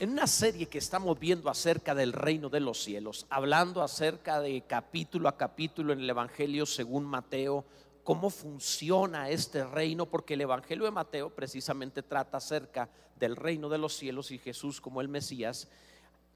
En una serie que estamos viendo acerca del reino de los cielos, hablando acerca de capítulo a capítulo en el Evangelio según Mateo, cómo funciona este reino, porque el Evangelio de Mateo precisamente trata acerca del reino de los cielos y Jesús como el Mesías.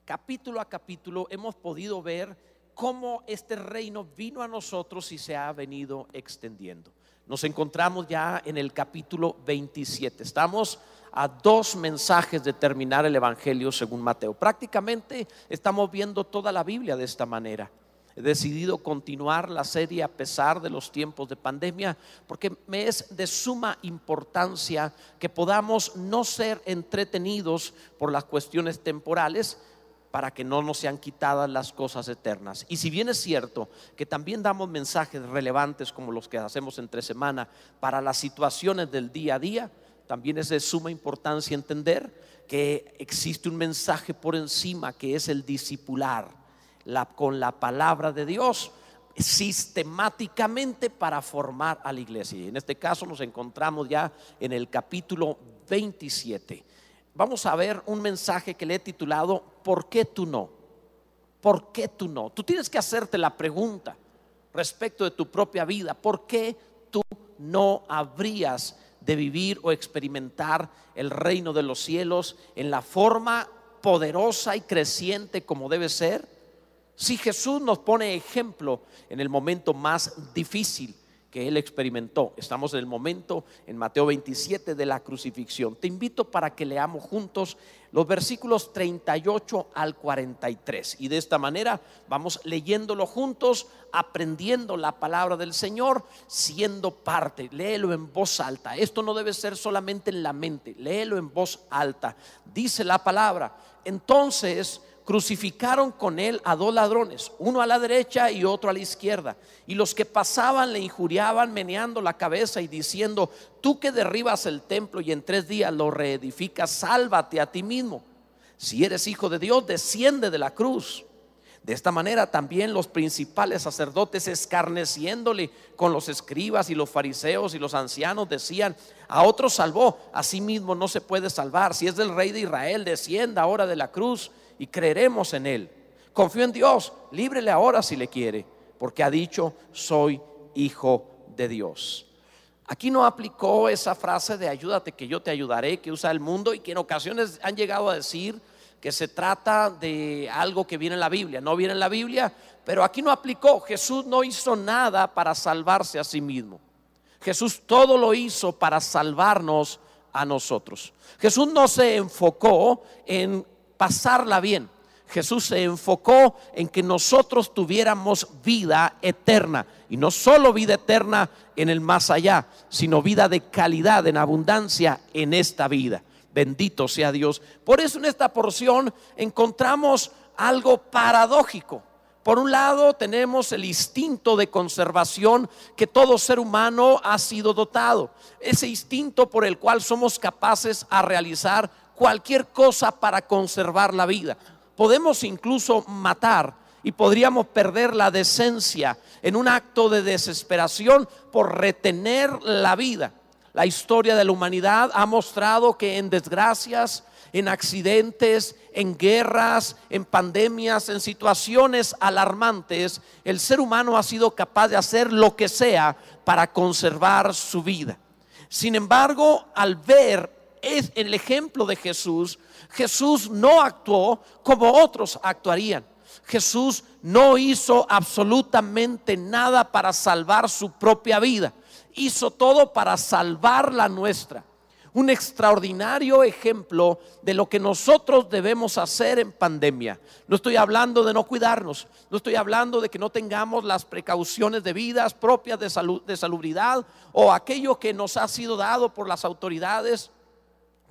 Capítulo a capítulo hemos podido ver cómo este reino vino a nosotros y se ha venido extendiendo. Nos encontramos ya en el capítulo 27. Estamos a dos mensajes de terminar el Evangelio según Mateo. Prácticamente estamos viendo toda la Biblia de esta manera. He decidido continuar la serie a pesar de los tiempos de pandemia porque me es de suma importancia que podamos no ser entretenidos por las cuestiones temporales, para que no nos sean quitadas las cosas eternas. Y si bien es cierto que también damos mensajes relevantes como los que hacemos entre semana para las situaciones del día a día, también es de suma importancia entender que existe un mensaje por encima que es el discipular la, con la palabra de Dios sistemáticamente para formar a la iglesia. Y en este caso nos encontramos ya en el capítulo 27. Vamos a ver un mensaje que le he titulado ¿Por qué tú no? ¿Por qué tú no? Tú tienes que hacerte la pregunta respecto de tu propia vida. ¿Por qué tú no habrías de vivir o experimentar el reino de los cielos en la forma poderosa y creciente como debe ser? Si Jesús nos pone ejemplo en el momento más difícil que él experimentó, estamos en el momento en Mateo 27 de la crucifixión. Te invito para que leamos juntos los versículos 38 al 43. Y de esta manera vamos leyéndolo juntos, aprendiendo la palabra del Señor, siendo parte. Léelo en voz alta. Esto no debe ser solamente en la mente, léelo en voz alta. Dice la palabra. Entonces crucificaron con él a dos ladrones, uno a la derecha y otro a la izquierda. Y los que pasaban le injuriaban meneando la cabeza y diciendo, tú que derribas el templo y en tres días lo reedificas, sálvate a ti mismo. Si eres hijo de Dios, desciende de la cruz. De esta manera también los principales sacerdotes escarneciéndole con los escribas y los fariseos y los ancianos decían, a otro salvó, a sí mismo no se puede salvar. Si es del rey de Israel, descienda ahora de la cruz y creeremos en Él. Confío en Dios, líbrele ahora si le quiere, porque ha dicho, soy hijo de Dios. Aquí no aplicó esa frase de ayúdate que yo te ayudaré que usa el mundo y que en ocasiones han llegado a decir que se trata de algo que viene en la Biblia. No viene en la Biblia, pero aquí no aplicó. Jesús no hizo nada para salvarse a sí mismo. Jesús todo lo hizo para salvarnos a nosotros. Jesús no se enfocó en pasarla bien. Jesús se enfocó en que nosotros tuviéramos vida eterna. Y no solo vida eterna en el más allá, sino vida de calidad, en abundancia en esta vida. Bendito sea Dios. Por eso en esta porción encontramos algo paradójico. Por un lado tenemos el instinto de conservación que todo ser humano ha sido dotado. Ese instinto por el cual somos capaces a realizar cualquier cosa para conservar la vida. Podemos incluso matar y podríamos perder la decencia en un acto de desesperación por retener la vida. La historia de la humanidad ha mostrado que en desgracias, en accidentes, en guerras, en pandemias, en situaciones alarmantes, el ser humano ha sido capaz de hacer lo que sea para conservar su vida. Sin embargo, al ver es el ejemplo de Jesús, Jesús no actuó como otros actuarían. Jesús no hizo absolutamente nada para salvar su propia vida. Hizo todo para salvar la nuestra. Un extraordinario ejemplo de lo que nosotros debemos hacer en pandemia. No estoy hablando de no cuidarnos, no estoy hablando de que no tengamos las precauciones debidas propias de, salud, de salubridad o aquello que nos ha sido dado por las autoridades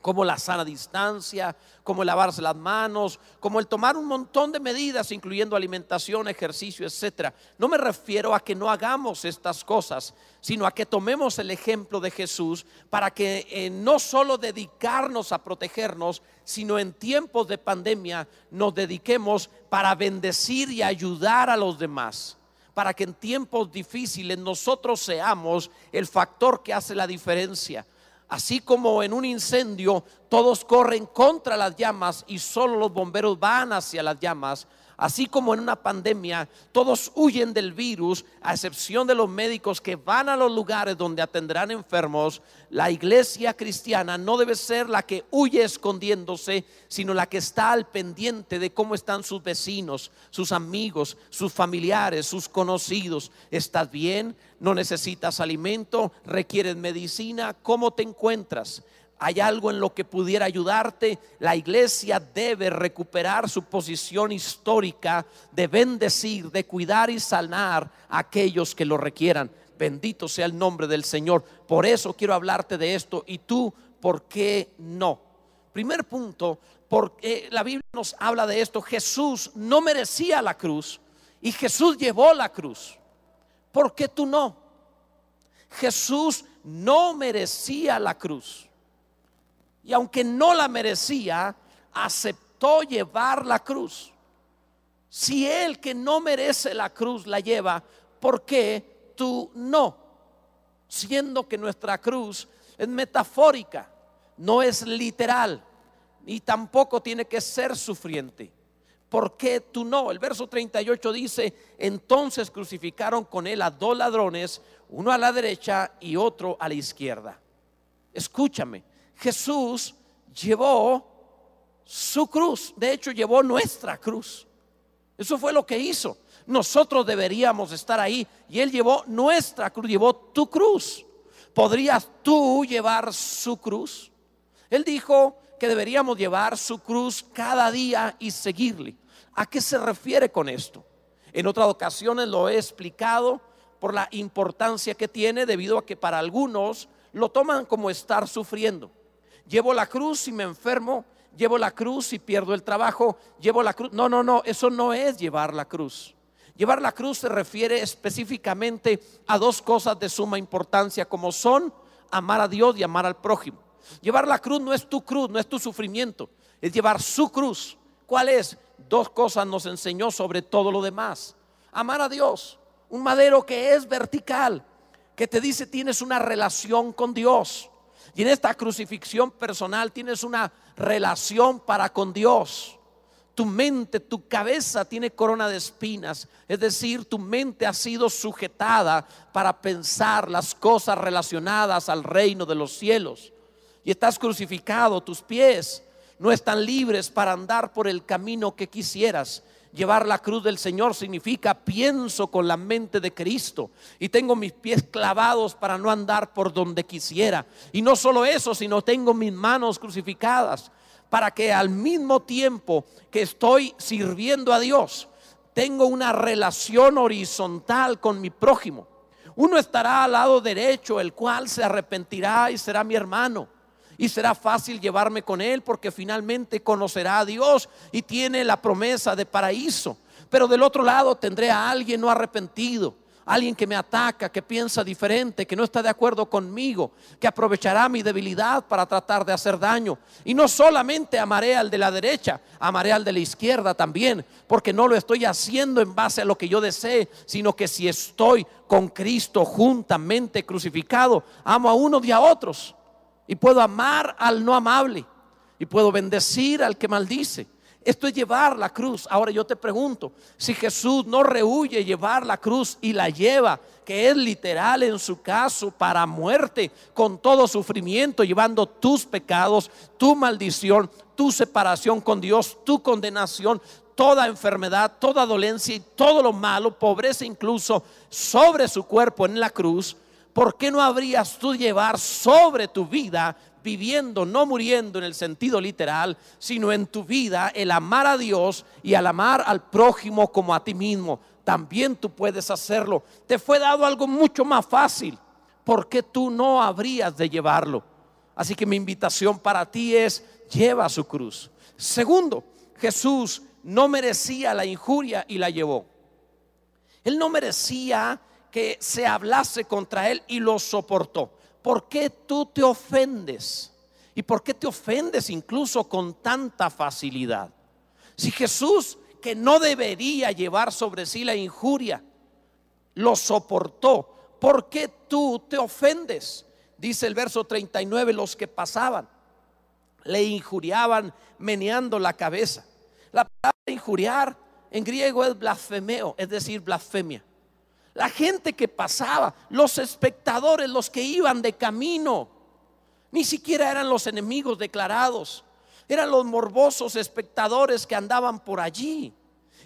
como la sana distancia, como el lavarse las manos, como el tomar un montón de medidas, incluyendo alimentación, ejercicio, etcétera. No me refiero a que no hagamos estas cosas, sino a que tomemos el ejemplo de Jesús para que eh, no solo dedicarnos a protegernos, sino en tiempos de pandemia nos dediquemos para bendecir y ayudar a los demás para que en tiempos difíciles nosotros seamos el factor que hace la diferencia Así como en un incendio todos corren contra las llamas y solo los bomberos van hacia las llamas, Así como en una pandemia todos huyen del virus, a excepción de los médicos que van a los lugares donde atenderán enfermos, la iglesia cristiana no debe ser la que huye escondiéndose, sino la que está al pendiente de cómo están sus vecinos, sus amigos, sus familiares, sus conocidos. ¿Estás bien? ¿No necesitas alimento? ¿Requieres medicina? ¿Cómo te encuentras? Hay algo en lo que pudiera ayudarte, la iglesia debe recuperar su posición histórica de bendecir, de cuidar y sanar a aquellos que lo requieran. Bendito sea el nombre del Señor. Por eso quiero hablarte de esto. ¿Y tú por qué no? Primer punto, porque la Biblia nos habla de esto. Jesús no merecía la cruz y Jesús llevó la cruz. ¿Por qué tú no? Jesús no merecía la cruz y aunque no la merecía, aceptó llevar la cruz. Si él que no merece la cruz la lleva, ¿por qué tú no? Siendo que nuestra cruz es metafórica, no es literal, y tampoco tiene que ser sufriente. ¿Por qué tú no? El verso 38 dice, entonces crucificaron con él a dos ladrones, uno a la derecha y otro a la izquierda. Escúchame, Jesús llevó su cruz, de hecho llevó nuestra cruz. Eso fue lo que hizo. Nosotros deberíamos estar ahí y Él llevó nuestra cruz, llevó tu cruz. ¿Podrías tú llevar su cruz? Él dijo que deberíamos llevar su cruz cada día y seguirle. ¿A qué se refiere con esto? En otras ocasiones lo he explicado por la importancia que tiene debido a que para algunos lo toman como estar sufriendo. Llevo la cruz y me enfermo, llevo la cruz y pierdo el trabajo, llevo la cruz. No, no, no, eso no es llevar la cruz. Llevar la cruz se refiere específicamente a dos cosas de suma importancia, como son amar a Dios y amar al prójimo. Llevar la cruz no es tu cruz, no es tu sufrimiento, es llevar su cruz. ¿Cuál es? Dos cosas nos enseñó sobre todo lo demás. Amar a Dios, un madero que es vertical, que te dice tienes una relación con Dios. Y en esta crucifixión personal tienes una relación para con Dios. Tu mente, tu cabeza tiene corona de espinas. Es decir, tu mente ha sido sujetada para pensar las cosas relacionadas al reino de los cielos. Y estás crucificado, tus pies no están libres para andar por el camino que quisieras. Llevar la cruz del Señor significa pienso con la mente de Cristo y tengo mis pies clavados para no andar por donde quisiera. Y no solo eso, sino tengo mis manos crucificadas para que al mismo tiempo que estoy sirviendo a Dios, tengo una relación horizontal con mi prójimo. Uno estará al lado derecho, el cual se arrepentirá y será mi hermano y será fácil llevarme con Él porque finalmente conocerá a Dios y tiene la promesa de paraíso. Pero del otro lado tendré a alguien no arrepentido, alguien que me ataca, que piensa diferente, que no está de acuerdo conmigo, que aprovechará mi debilidad para tratar de hacer daño. Y no solamente amaré al de la derecha, amaré al de la izquierda también, porque no lo estoy haciendo en base a lo que yo desee, sino que si estoy con Cristo juntamente crucificado, amo a unos y a otros. Y puedo amar al no amable. Y puedo bendecir al que maldice. Esto es llevar la cruz. Ahora yo te pregunto, si Jesús no rehuye llevar la cruz y la lleva, que es literal en su caso para muerte, con todo sufrimiento, llevando tus pecados, tu maldición, tu separación con Dios, tu condenación, toda enfermedad, toda dolencia y todo lo malo, pobreza incluso, sobre su cuerpo en la cruz, ¿por qué no habrías tú llevar sobre tu vida, viviendo, no muriendo en el sentido literal, sino en tu vida el amar a Dios y al amar al prójimo como a ti mismo? También tú puedes hacerlo. Te fue dado algo mucho más fácil. ¿Por qué tú no habrías de llevarlo? Así que mi invitación para ti es, lleva su cruz. Segundo, Jesús no merecía la injuria y la llevó. Él no merecía que se hablase contra él y lo soportó. ¿Por qué tú te ofendes? ¿Y por qué te ofendes incluso con tanta facilidad? Si Jesús, que no debería llevar sobre sí la injuria, lo soportó, ¿por qué tú te ofendes? Dice el verso 39, los que pasaban le injuriaban meneando la cabeza. La palabra injuriar en griego es blasfemeo, es decir, blasfemia. La gente que pasaba, los espectadores, los que iban de camino, ni siquiera eran los enemigos declarados, eran los morbosos espectadores que andaban por allí.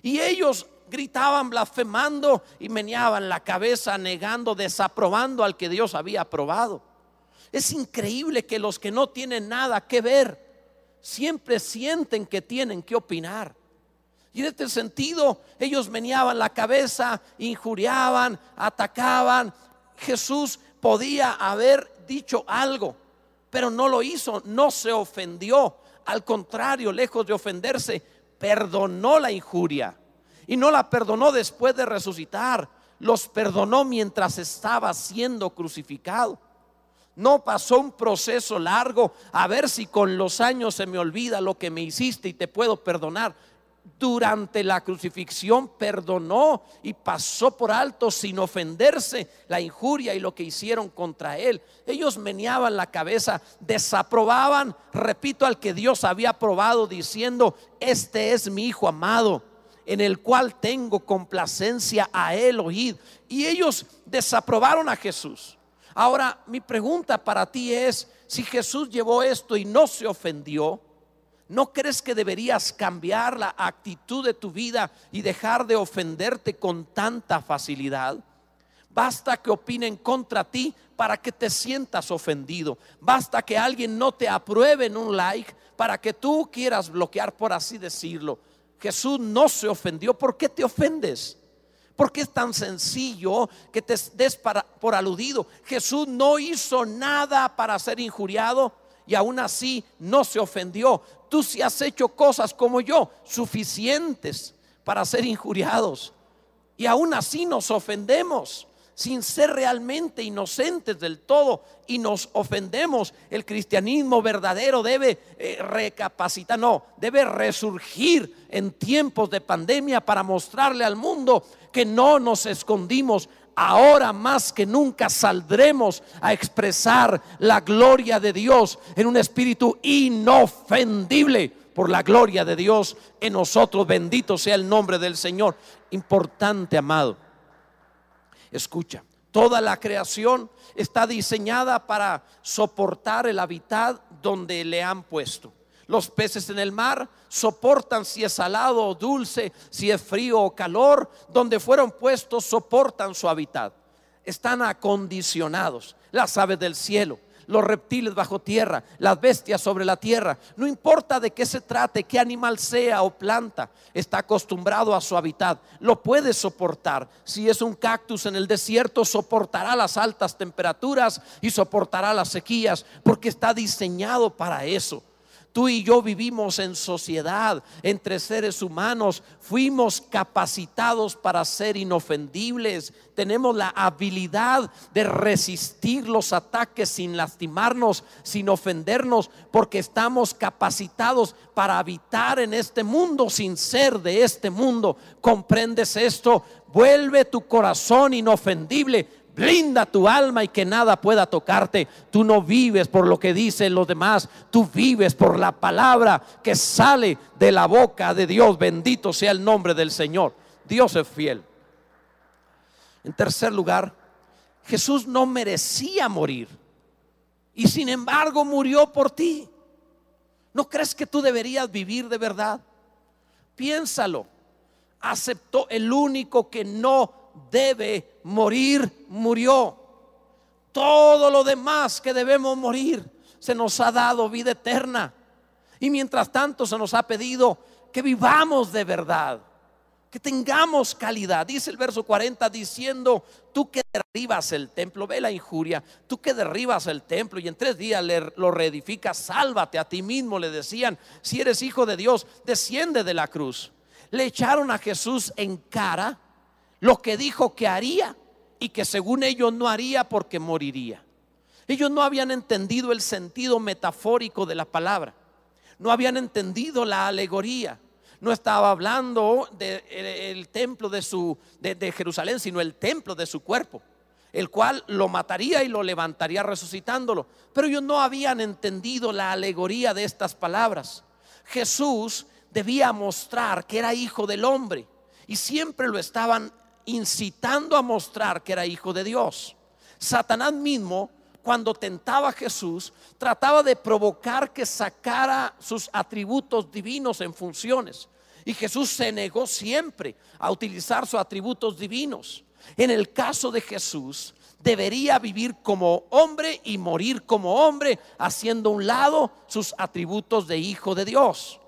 Y ellos gritaban blasfemando y meneaban la cabeza, negando, desaprobando al que Dios había aprobado. Es increíble que los que no tienen nada que ver siempre sienten que tienen que opinar. Y en este sentido, ellos meneaban la cabeza, injuriaban, atacaban. Jesús podía haber dicho algo, pero no lo hizo, no se ofendió. Al contrario, lejos de ofenderse, perdonó la injuria. Y no la perdonó después de resucitar, los perdonó mientras estaba siendo crucificado. No pasó un proceso largo a ver si con los años se me olvida lo que me hiciste y te puedo perdonar durante la crucifixión perdonó y pasó por alto sin ofenderse la injuria y lo que hicieron contra él. Ellos meneaban la cabeza, desaprobaban, repito, al que Dios había aprobado diciendo, este es mi hijo amado, en el cual tengo complacencia a él oíd. Y ellos desaprobaron a Jesús. Ahora, mi pregunta para ti es, si Jesús llevó esto y no se ofendió, ¿No crees que deberías cambiar la actitud de tu vida y dejar de ofenderte con tanta facilidad? Basta que opinen contra ti para que te sientas ofendido. Basta que alguien no te apruebe en un like para que tú quieras bloquear, por así decirlo. Jesús no se ofendió. ¿Por qué te ofendes? ¿Por qué es tan sencillo que te des por aludido? Jesús no hizo nada para ser injuriado y aún así no se ofendió tú si has hecho cosas como yo, suficientes para ser injuriados. Y aún así nos ofendemos sin ser realmente inocentes del todo y nos ofendemos. El cristianismo verdadero debe eh, recapacitar, no, debe resurgir en tiempos de pandemia para mostrarle al mundo que no nos escondimos ahora más que nunca saldremos a expresar la gloria de Dios en un espíritu inofendible por la gloria de Dios en nosotros. Bendito sea el nombre del Señor. Importante, amado. Escucha, toda la creación está diseñada para soportar el hábitat donde le han puesto. Los peces en el mar soportan si es salado o dulce, si es frío o calor, donde fueron puestos soportan su hábitat. Están acondicionados. Las aves del cielo, los reptiles bajo tierra, las bestias sobre la tierra. No importa de qué se trate, qué animal sea o planta, está acostumbrado a su hábitat. Lo puede soportar. Si es un cactus en el desierto, soportará las altas temperaturas y soportará las sequías, porque está diseñado para eso. Tú y yo vivimos en sociedad, entre seres humanos, fuimos capacitados para ser inofendibles, tenemos la habilidad de resistir los ataques sin lastimarnos, sin ofendernos, porque estamos capacitados para habitar en este mundo sin ser de este mundo. ¿Comprendes esto? Vuelve tu corazón inofendible Blinda tu alma y que nada pueda tocarte. Tú no vives por lo que dicen los demás, tú vives por la palabra que sale de la boca de Dios. Bendito sea el nombre del Señor. Dios es fiel. En tercer lugar, Jesús no merecía morir y sin embargo murió por ti. ¿No crees que tú deberías vivir de verdad? Piénsalo. Aceptó el único que no debe morir, murió. Todo lo demás que debemos morir se nos ha dado vida eterna. Y mientras tanto se nos ha pedido que vivamos de verdad, que tengamos calidad. Dice el verso 40 diciendo, tú que derribas el templo, ve la injuria, tú que derribas el templo y en tres días lo reedificas, sálvate a ti mismo, le decían, si eres hijo de Dios, desciende de la cruz. Le echaron a Jesús en cara lo que dijo que haría y que según ellos no haría porque moriría. Ellos no habían entendido el sentido metafórico de la palabra, no habían entendido la alegoría. No estaba hablando del templo de, su, de Jerusalén, sino el templo de su cuerpo. el cual lo mataría y lo levantaría resucitándolo. Pero ellos no habían entendido la alegoría de estas palabras. Jesús debía mostrar que era hijo del hombre y siempre lo estaban incitando a mostrar que era hijo de Dios. Satanás mismo, cuando tentaba a Jesús, trataba de provocar que sacara sus atributos divinos en funciones. Y Jesús se negó siempre a utilizar sus atributos divinos. En el caso de Jesús, debería vivir como hombre y morir como hombre, haciendo a un lado sus atributos de hijo de Dios.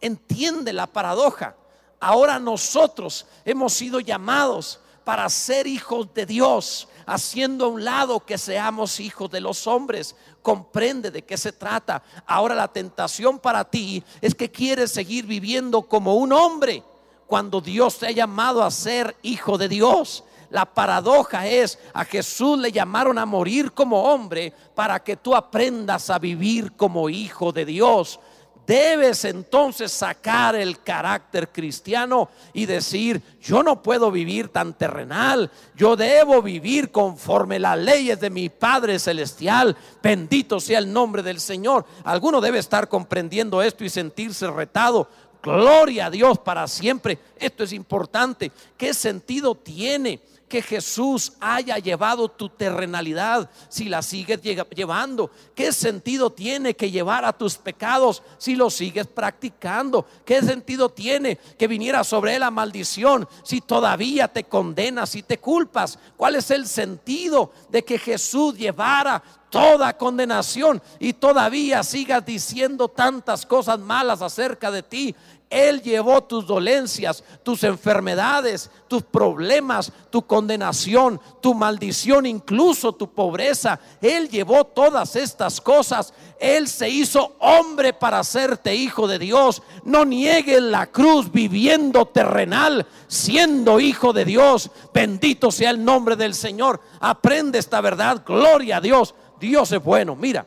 Entiende la paradoja. Ahora nosotros hemos sido llamados para ser hijos de Dios, haciendo a un lado que seamos hijos de los hombres. Comprende de qué se trata. Ahora la tentación para ti es que quieres seguir viviendo como un hombre cuando Dios te ha llamado a ser hijo de Dios. La paradoja es, a Jesús le llamaron a morir como hombre para que tú aprendas a vivir como hijo de Dios debes entonces sacar el carácter cristiano y decir, yo no puedo vivir tan terrenal, yo debo vivir conforme las leyes de mi Padre Celestial, bendito sea el nombre del Señor. Alguno debe estar comprendiendo esto y sentirse retado. Gloria a Dios para siempre. Esto es importante. ¿Qué sentido tiene? Que Jesús haya llevado tu terrenalidad si la sigues llevando? ¿Qué sentido tiene que llevar a tus pecados si los sigues practicando? ¿Qué sentido tiene que viniera sobre él la maldición si todavía te condenas y te culpas? ¿Cuál es el sentido de que Jesús llevara toda condenación y todavía sigas diciendo tantas cosas malas acerca de ti. Él llevó tus dolencias, tus enfermedades, tus problemas, tu condenación, tu maldición, incluso tu pobreza. Él llevó todas estas cosas. Él se hizo hombre para hacerte hijo de Dios. No niegues la cruz viviendo terrenal, siendo hijo de Dios. Bendito sea el nombre del Señor. Aprende esta verdad. Gloria a Dios. Dios es bueno. Mira,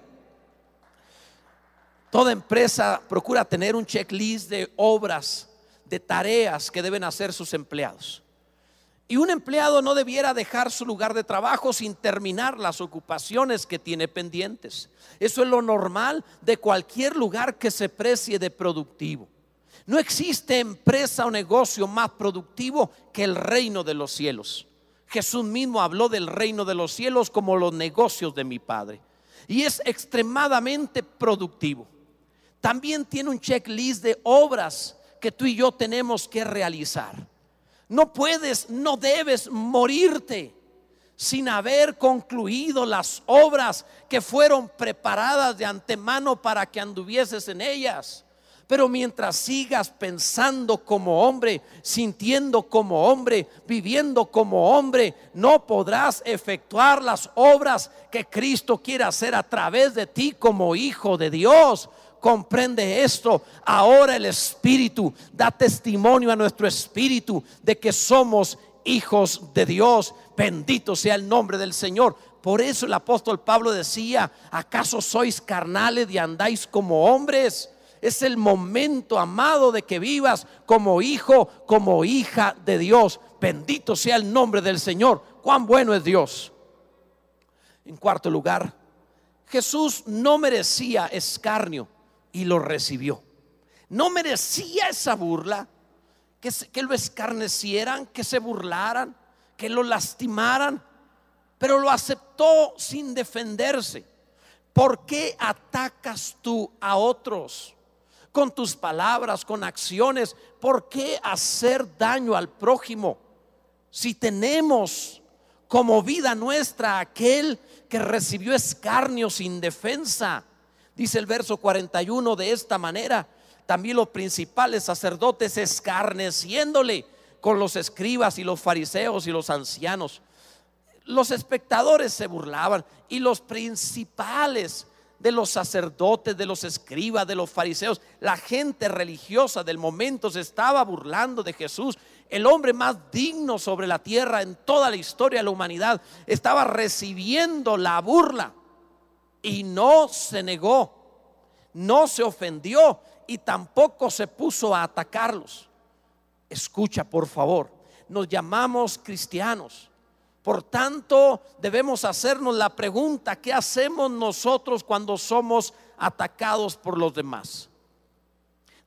Toda empresa procura tener un checklist de obras, de tareas que deben hacer sus empleados. Y un empleado no debiera dejar su lugar de trabajo sin terminar las ocupaciones que tiene pendientes. Eso es lo normal de cualquier lugar que se precie de productivo. No existe empresa o negocio más productivo que el reino de los cielos. Jesús mismo habló del reino de los cielos como los negocios de mi Padre. Y es extremadamente productivo también tiene un checklist de obras que tú y yo tenemos que realizar. No puedes, no debes morirte sin haber concluido las obras que fueron preparadas de antemano para que anduvieses en ellas. Pero mientras sigas pensando como hombre, sintiendo como hombre, viviendo como hombre, no podrás efectuar las obras que Cristo quiere hacer a través de ti como hijo de Dios comprende esto, ahora el Espíritu da testimonio a nuestro Espíritu de que somos hijos de Dios. Bendito sea el nombre del Señor. Por eso el apóstol Pablo decía, ¿acaso sois carnales y andáis como hombres? Es el momento, amado, de que vivas como hijo, como hija de Dios. Bendito sea el nombre del Señor. Cuán bueno es Dios. En cuarto lugar, Jesús no merecía escarnio y lo recibió. No merecía esa burla, que, que lo escarnecieran, que se burlaran, que lo lastimaran, pero lo aceptó sin defenderse. ¿Por qué atacas tú a otros? Con tus palabras, con acciones. ¿Por qué hacer daño al prójimo? Si tenemos como vida nuestra aquel que recibió escarnio sin defensa, Dice el verso 41 de esta manera, también los principales sacerdotes escarneciéndole con los escribas y los fariseos y los ancianos. Los espectadores se burlaban y los principales de los sacerdotes, de los escribas, de los fariseos, la gente religiosa del momento se estaba burlando de Jesús. El hombre más digno sobre la tierra en toda la historia de la humanidad estaba recibiendo la burla y no se negó, no se ofendió y tampoco se puso a atacarlos. Escucha, por favor, nos llamamos cristianos, Por tanto, debemos hacernos la pregunta, ¿qué hacemos nosotros cuando somos atacados por los demás?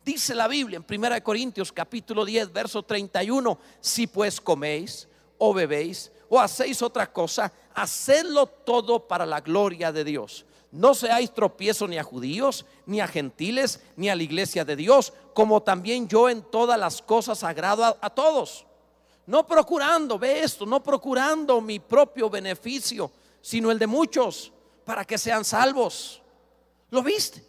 Dice la Biblia en 1 Corintios capítulo 10, verso 31, si pues coméis o bebéis o hacéis otra cosa, hacedlo todo para la gloria de Dios. No seáis tropiezo ni a judíos, ni a gentiles, ni a la iglesia de Dios, como también yo en todas las cosas agrado a, a todos. No procurando, ve esto, no procurando mi propio beneficio, sino el de muchos, para que sean salvos. ¿Lo viste?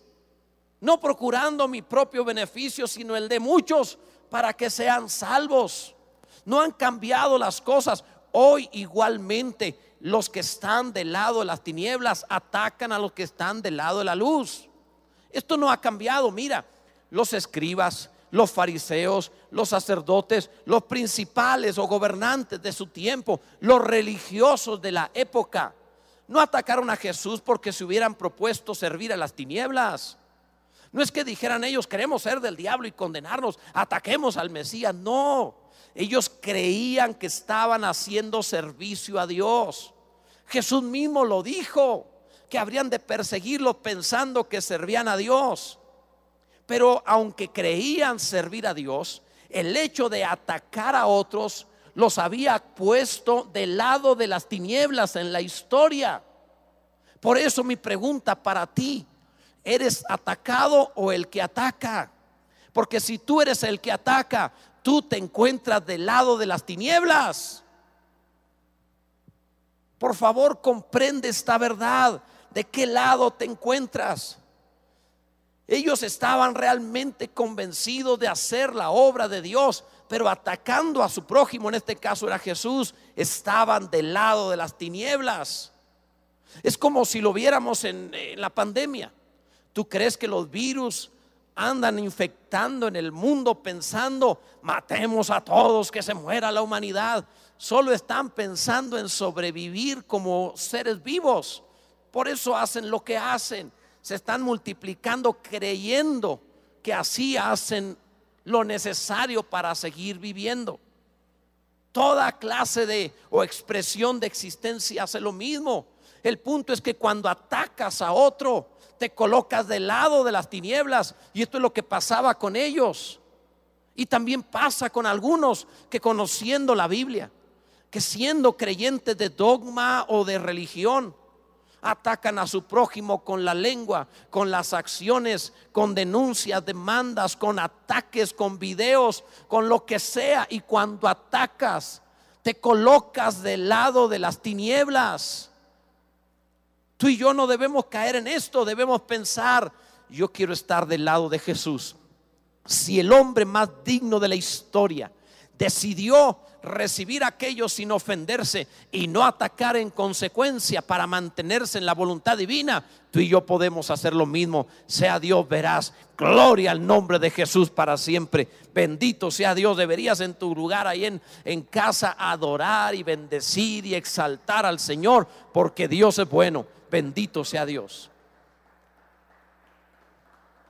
no procurando mi propio beneficio, sino el de muchos, para que sean salvos. No han cambiado las cosas. Hoy igualmente los que están del lado de las tinieblas atacan a los que están del lado de la luz. Esto no ha cambiado. Mira, los escribas, los fariseos, los sacerdotes, los principales o gobernantes de su tiempo, los religiosos de la época, no atacaron a Jesús porque se hubieran propuesto servir a las tinieblas. No es que dijeran ellos, queremos ser del diablo y condenarnos, ataquemos al Mesías. No, ellos creían que estaban haciendo servicio a Dios. Jesús mismo lo dijo, que habrían de perseguirlo pensando que servían a Dios. Pero aunque creían servir a Dios, el hecho de atacar a otros los había puesto del lado de las tinieblas en la historia. Por eso mi pregunta para ti, ¿Eres atacado o el que ataca? Porque si tú eres el que ataca, tú te encuentras del lado de las tinieblas. Por favor, comprende esta verdad. ¿De qué lado te encuentras? Ellos estaban realmente convencidos de hacer la obra de Dios, pero atacando a su prójimo, en este caso era Jesús, estaban del lado de las tinieblas. Es como si lo viéramos en, la pandemia. ¿Tú crees que los virus andan infectando en el mundo pensando, matemos a todos, que se muera la humanidad? Solo están pensando en sobrevivir como seres vivos. Por eso hacen lo que hacen. Se están multiplicando creyendo que así hacen lo necesario para seguir viviendo. Toda clase de o expresión de existencia hace lo mismo. El punto es que cuando atacas a otro, te colocas del lado de las tinieblas. Y esto es lo que pasaba con ellos. Y también pasa con algunos que conociendo la Biblia, que siendo creyentes de dogma o de religión, atacan a su prójimo con la lengua, con las acciones, con denuncias, demandas, con ataques, con videos, con lo que sea. Y cuando atacas, te colocas del lado de las tinieblas. Tú y yo no debemos caer en esto, debemos pensar, yo quiero estar del lado de Jesús. Si el hombre más digno de la historia decidió recibir aquello sin ofenderse y no atacar en consecuencia para mantenerse en la voluntad divina, tú y yo podemos hacer lo mismo. Sea Dios, verás. Gloria al nombre de Jesús para siempre. Bendito sea Dios. Deberías en tu lugar ahí en, en casa adorar y bendecir y exaltar al Señor porque Dios es bueno. Bendito sea Dios.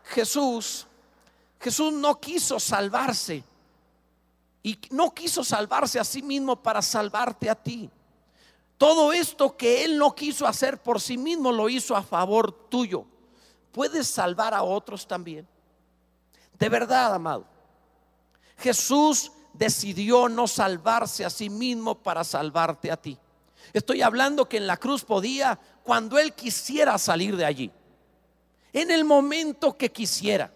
Jesús, Jesús no quiso salvarse y no quiso salvarse a sí mismo para salvarte a ti. Todo esto que Él no quiso hacer por sí mismo lo hizo a favor tuyo. Puedes salvar a otros también. De verdad, amado. Jesús decidió no salvarse a sí mismo para salvarte a ti. Estoy hablando que en la cruz podía cuando Él quisiera salir de allí. En el momento que quisiera.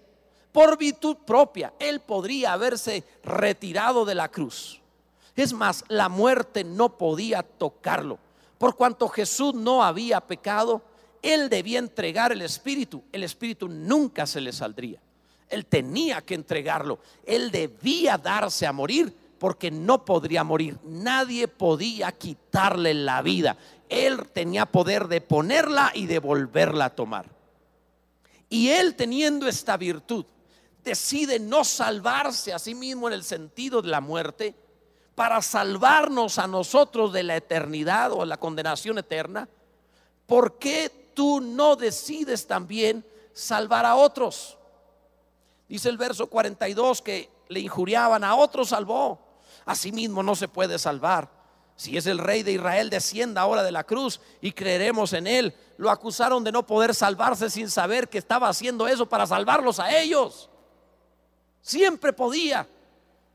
Por virtud propia, Él podría haberse retirado de la cruz. Es más, la muerte no podía tocarlo. Por cuanto Jesús no había pecado, Él debía entregar el Espíritu. El Espíritu nunca se le saldría. Él tenía que entregarlo. Él debía darse a morir porque no podría morir. Nadie podía quitarle la vida. Él tenía poder de ponerla y de volverla a tomar. Y él teniendo esta virtud, decide no salvarse a sí mismo en el sentido de la muerte para salvarnos a nosotros de la eternidad o la condenación eterna. ¿Por qué tú no decides también salvar a otros? Dice el verso 42 que le injuriaban, a otros salvó mismo no se puede salvar. Si es el rey de Israel, descienda ahora de la cruz y creeremos en él. Lo acusaron de no poder salvarse sin saber que estaba haciendo eso para salvarlos a ellos. Siempre podía,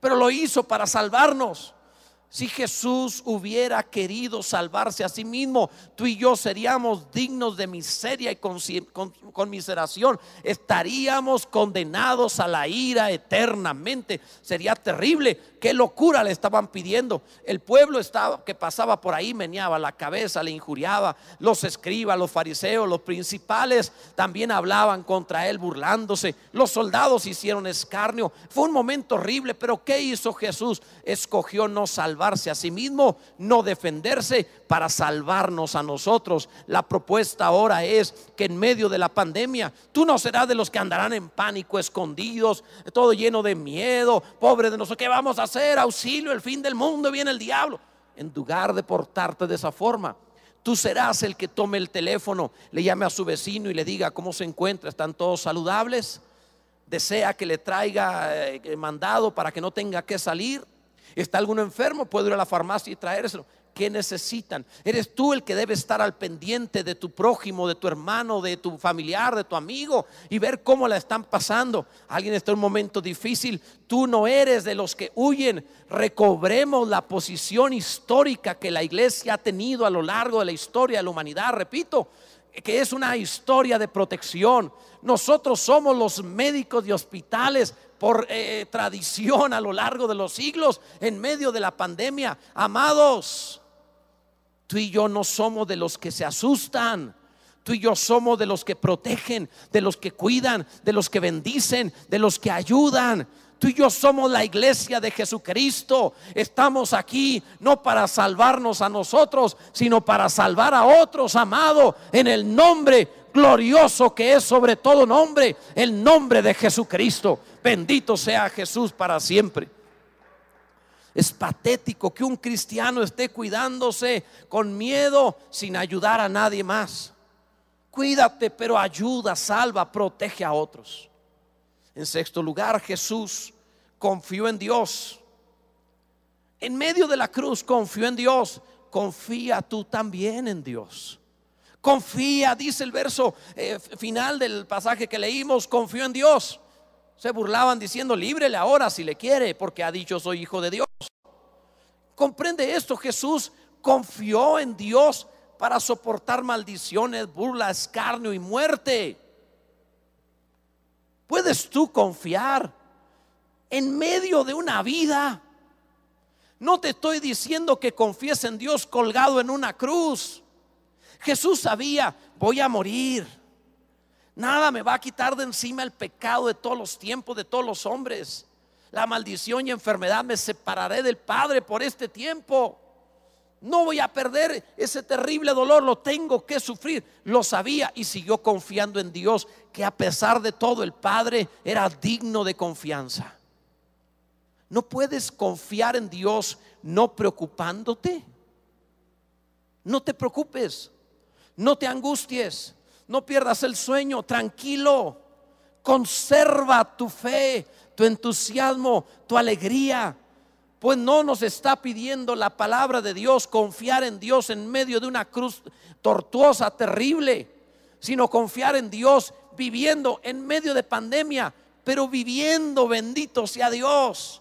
pero lo hizo para salvarnos. Si Jesús hubiera querido salvarse a sí mismo, tú y yo seríamos dignos de miseria y conmiseración. Estaríamos condenados a la ira eternamente. Sería terrible. Qué locura le estaban pidiendo. El pueblo estaba, que pasaba por ahí meneaba la cabeza, le injuriaba. Los escribas, los fariseos, los principales también hablaban contra él burlándose. Los soldados hicieron escarnio. Fue un momento horrible, pero ¿qué hizo Jesús? Escogió no salvar salvarse a sí mismo, no defenderse para salvarnos a nosotros. La propuesta ahora es que en medio de la pandemia tú no serás de los que andarán en pánico, escondidos, todo lleno de miedo, pobre de nosotros, ¿qué vamos a hacer? Auxilio, el fin del mundo, viene el diablo. En lugar de portarte de esa forma, Tú serás el que tome el teléfono, le llame a su vecino y le diga cómo se encuentra, están todos saludables, desea que le traiga eh, mandado para que no tenga que salir. ¿Está alguno enfermo? Puedo ir a la farmacia y traérselo. ¿Qué necesitan? Eres tú el que debe estar al pendiente de tu prójimo, de tu hermano, de tu familiar, de tu amigo y ver cómo la están pasando. Alguien está en un momento difícil. Tú no eres de los que huyen. Recobremos la posición histórica que la iglesia ha tenido a lo largo de la historia de la humanidad. Repito, que es una historia de protección. Nosotros somos los médicos de hospitales por eh, tradición a lo largo de los siglos en medio de la pandemia. Amados, tú y yo no somos de los que se asustan. Tú y yo somos de los que protegen, de los que cuidan, de los que bendicen, de los que ayudan. Tú y yo somos la iglesia de Jesucristo. Estamos aquí no para salvarnos a nosotros, sino para salvar a otros, amado, en el nombre glorioso que es sobre todo nombre, el nombre de Jesucristo. Bendito sea Jesús para siempre. Es patético que un cristiano esté cuidándose con miedo sin ayudar a nadie más. Cuídate, pero ayuda, salva, protege a otros. En sexto lugar, Jesús confió en Dios. En medio de la cruz confió en Dios. Confía tú también en Dios. Confía, dice el verso eh, final del pasaje que leímos, confió en Dios. Se burlaban diciendo, líbrele ahora si le quiere, porque ha dicho soy hijo de Dios. Comprende esto, Jesús confió en Dios para soportar maldiciones, burlas, escarnio y muerte. ¿Puedes tú confiar en medio de una vida? No te estoy diciendo que confíes en Dios colgado en una cruz. Jesús sabía, voy a morir. Nada me va a quitar de encima el pecado de todos los tiempos, de todos los hombres. La maldición y enfermedad me separaré del Padre por este tiempo. No voy a perder ese terrible dolor, lo tengo que sufrir. Lo sabía y siguió confiando en Dios, que a pesar de todo el Padre era digno de confianza. No puedes confiar en Dios no preocupándote. No te preocupes, no te angusties no pierdas el sueño, tranquilo. Conserva tu fe, tu entusiasmo, tu alegría. Pues no nos está pidiendo la palabra de Dios confiar en Dios en medio de una cruz tortuosa, terrible, sino confiar en Dios viviendo en medio de pandemia, pero viviendo, bendito sea Dios,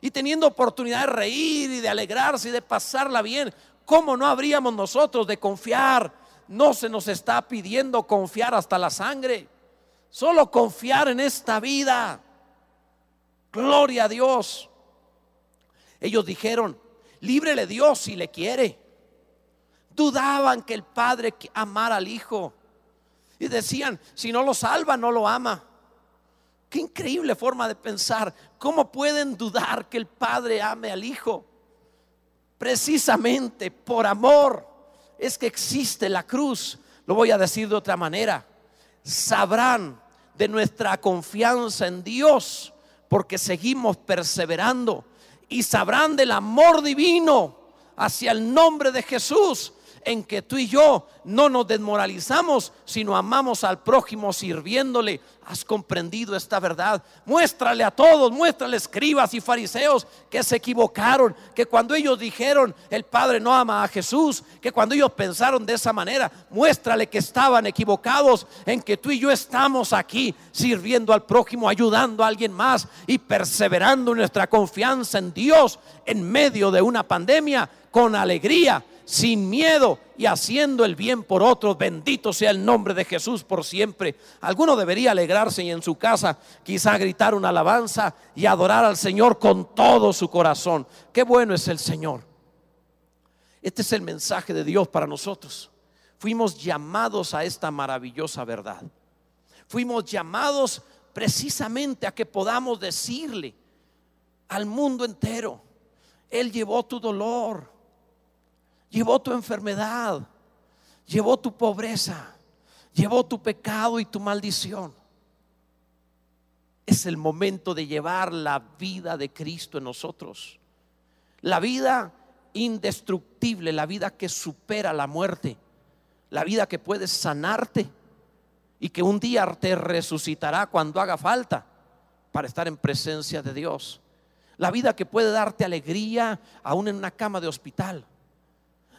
y teniendo oportunidad de reír y de alegrarse y de pasarla bien. ¿Cómo no habríamos nosotros de confiar no se nos está pidiendo confiar hasta la sangre, solo confiar en esta vida. Gloria a Dios. Ellos dijeron, líbrele Dios si le quiere. Dudaban que el Padre amara al Hijo. Y decían, si no lo salva, no lo ama. Qué increíble forma de pensar. ¿Cómo pueden dudar que el Padre ame al Hijo? Precisamente por amor es que existe la cruz. Lo voy a decir de otra manera. Sabrán de nuestra confianza en Dios porque seguimos perseverando y sabrán del amor divino hacia el nombre de Jesús en que tú y yo no nos desmoralizamos, sino amamos al prójimo sirviéndole. ¿Has comprendido esta verdad? Muéstrale a todos, muéstrale escribas y fariseos que se equivocaron, que cuando ellos dijeron el Padre no ama a Jesús, que cuando ellos pensaron de esa manera, muéstrale que estaban equivocados en que tú y yo estamos aquí sirviendo al prójimo, ayudando a alguien más y perseverando nuestra confianza en Dios en medio de una pandemia con alegría sin miedo y haciendo el bien por otros. Bendito sea el nombre de Jesús por siempre. Alguno debería alegrarse y en su casa quizá gritar una alabanza y adorar al Señor con todo su corazón. Qué bueno es el Señor. Este es el mensaje de Dios para nosotros. Fuimos llamados a esta maravillosa verdad. Fuimos llamados precisamente a que podamos decirle al mundo entero, Él llevó tu dolor llevó tu enfermedad, llevó tu pobreza, llevó tu pecado y tu maldición. Es el momento de llevar la vida de Cristo en nosotros. La vida indestructible, la vida que supera la muerte, la vida que puede sanarte y que un día te resucitará cuando haga falta para estar en presencia de Dios. La vida que puede darte alegría aún en una cama de hospital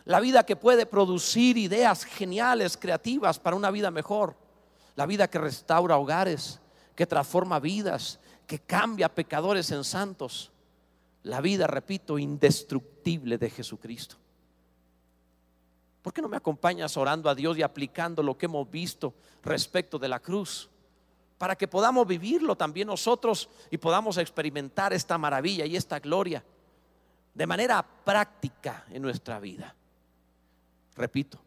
la vida que puede producir ideas geniales, creativas para una vida mejor. La vida que restaura hogares, que transforma vidas, que cambia pecadores en santos. La vida, repito, indestructible de Jesucristo. ¿Por qué no me acompañas orando a Dios y aplicando lo que hemos visto respecto de la cruz? Para que podamos vivirlo también nosotros y podamos experimentar esta maravilla y esta gloria de manera práctica en nuestra vida. Repito,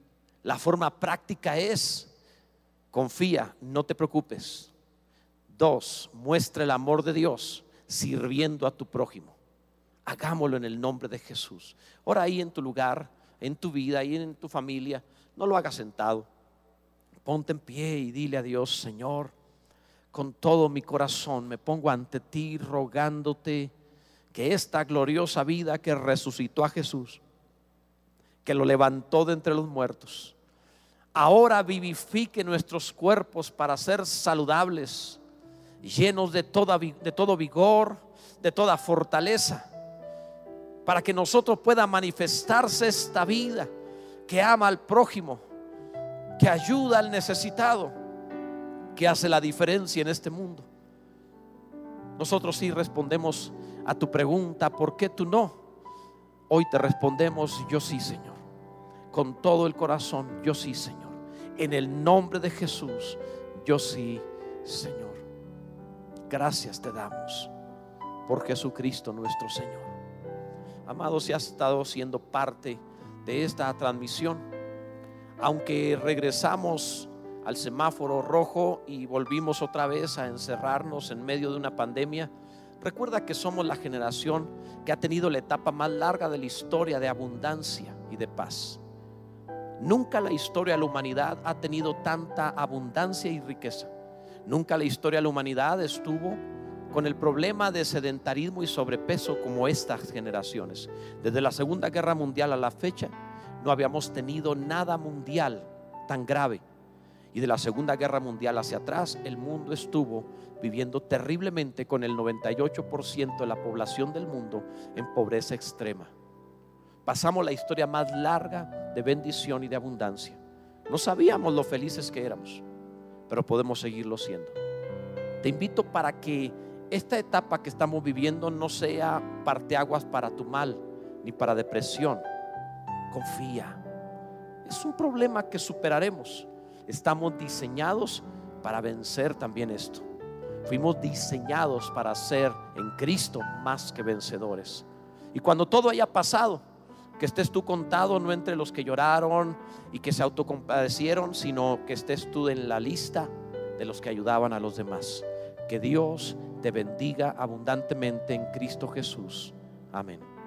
la forma práctica es, confía, no te preocupes. Dos, muestra el amor de Dios sirviendo a tu prójimo. Hagámoslo en el nombre de Jesús. Ora ahí en tu lugar, en tu vida, y en tu familia. No lo hagas sentado. Ponte en pie y dile a Dios, Señor, con todo mi corazón me pongo ante ti rogándote que esta gloriosa vida que resucitó a Jesús que lo levantó de entre los muertos, ahora vivifique nuestros cuerpos para ser saludables, llenos de, toda, de todo vigor, de toda fortaleza, para que nosotros pueda manifestarse esta vida que ama al prójimo, que ayuda al necesitado, que hace la diferencia en este mundo. Nosotros sí respondemos a tu pregunta, ¿por qué tú no? Hoy te respondemos, yo sí, Señor. Con todo el corazón, yo sí, Señor. En el nombre de Jesús, yo sí, Señor. Gracias te damos por Jesucristo nuestro Señor. Amado, si has estado siendo parte de esta transmisión, aunque regresamos al semáforo rojo y volvimos otra vez a encerrarnos en medio de una pandemia, Recuerda que somos la generación que ha tenido la etapa más larga de la historia de abundancia y de paz. Nunca la historia de la humanidad ha tenido tanta abundancia y riqueza. Nunca la historia de la humanidad estuvo con el problema de sedentarismo y sobrepeso como estas generaciones. Desde la Segunda Guerra Mundial a la fecha, no habíamos tenido nada mundial tan grave. Y de la Segunda Guerra Mundial hacia atrás, el mundo estuvo viviendo terriblemente con el 98% de la población del mundo en pobreza extrema. Pasamos la historia más larga de bendición y de abundancia. No sabíamos lo felices que éramos, pero podemos seguirlo siendo. Te invito para que esta etapa que estamos viviendo no sea parteaguas para tu mal ni para depresión. Confía. Es un problema que superaremos. Estamos diseñados para vencer también esto. Fuimos diseñados para ser en Cristo más que vencedores. Y cuando todo haya pasado, que estés tú contado no entre los que lloraron y que se autocompadecieron, sino que estés tú en la lista de los que ayudaban a los demás. Que Dios te bendiga abundantemente en Cristo Jesús. Amén.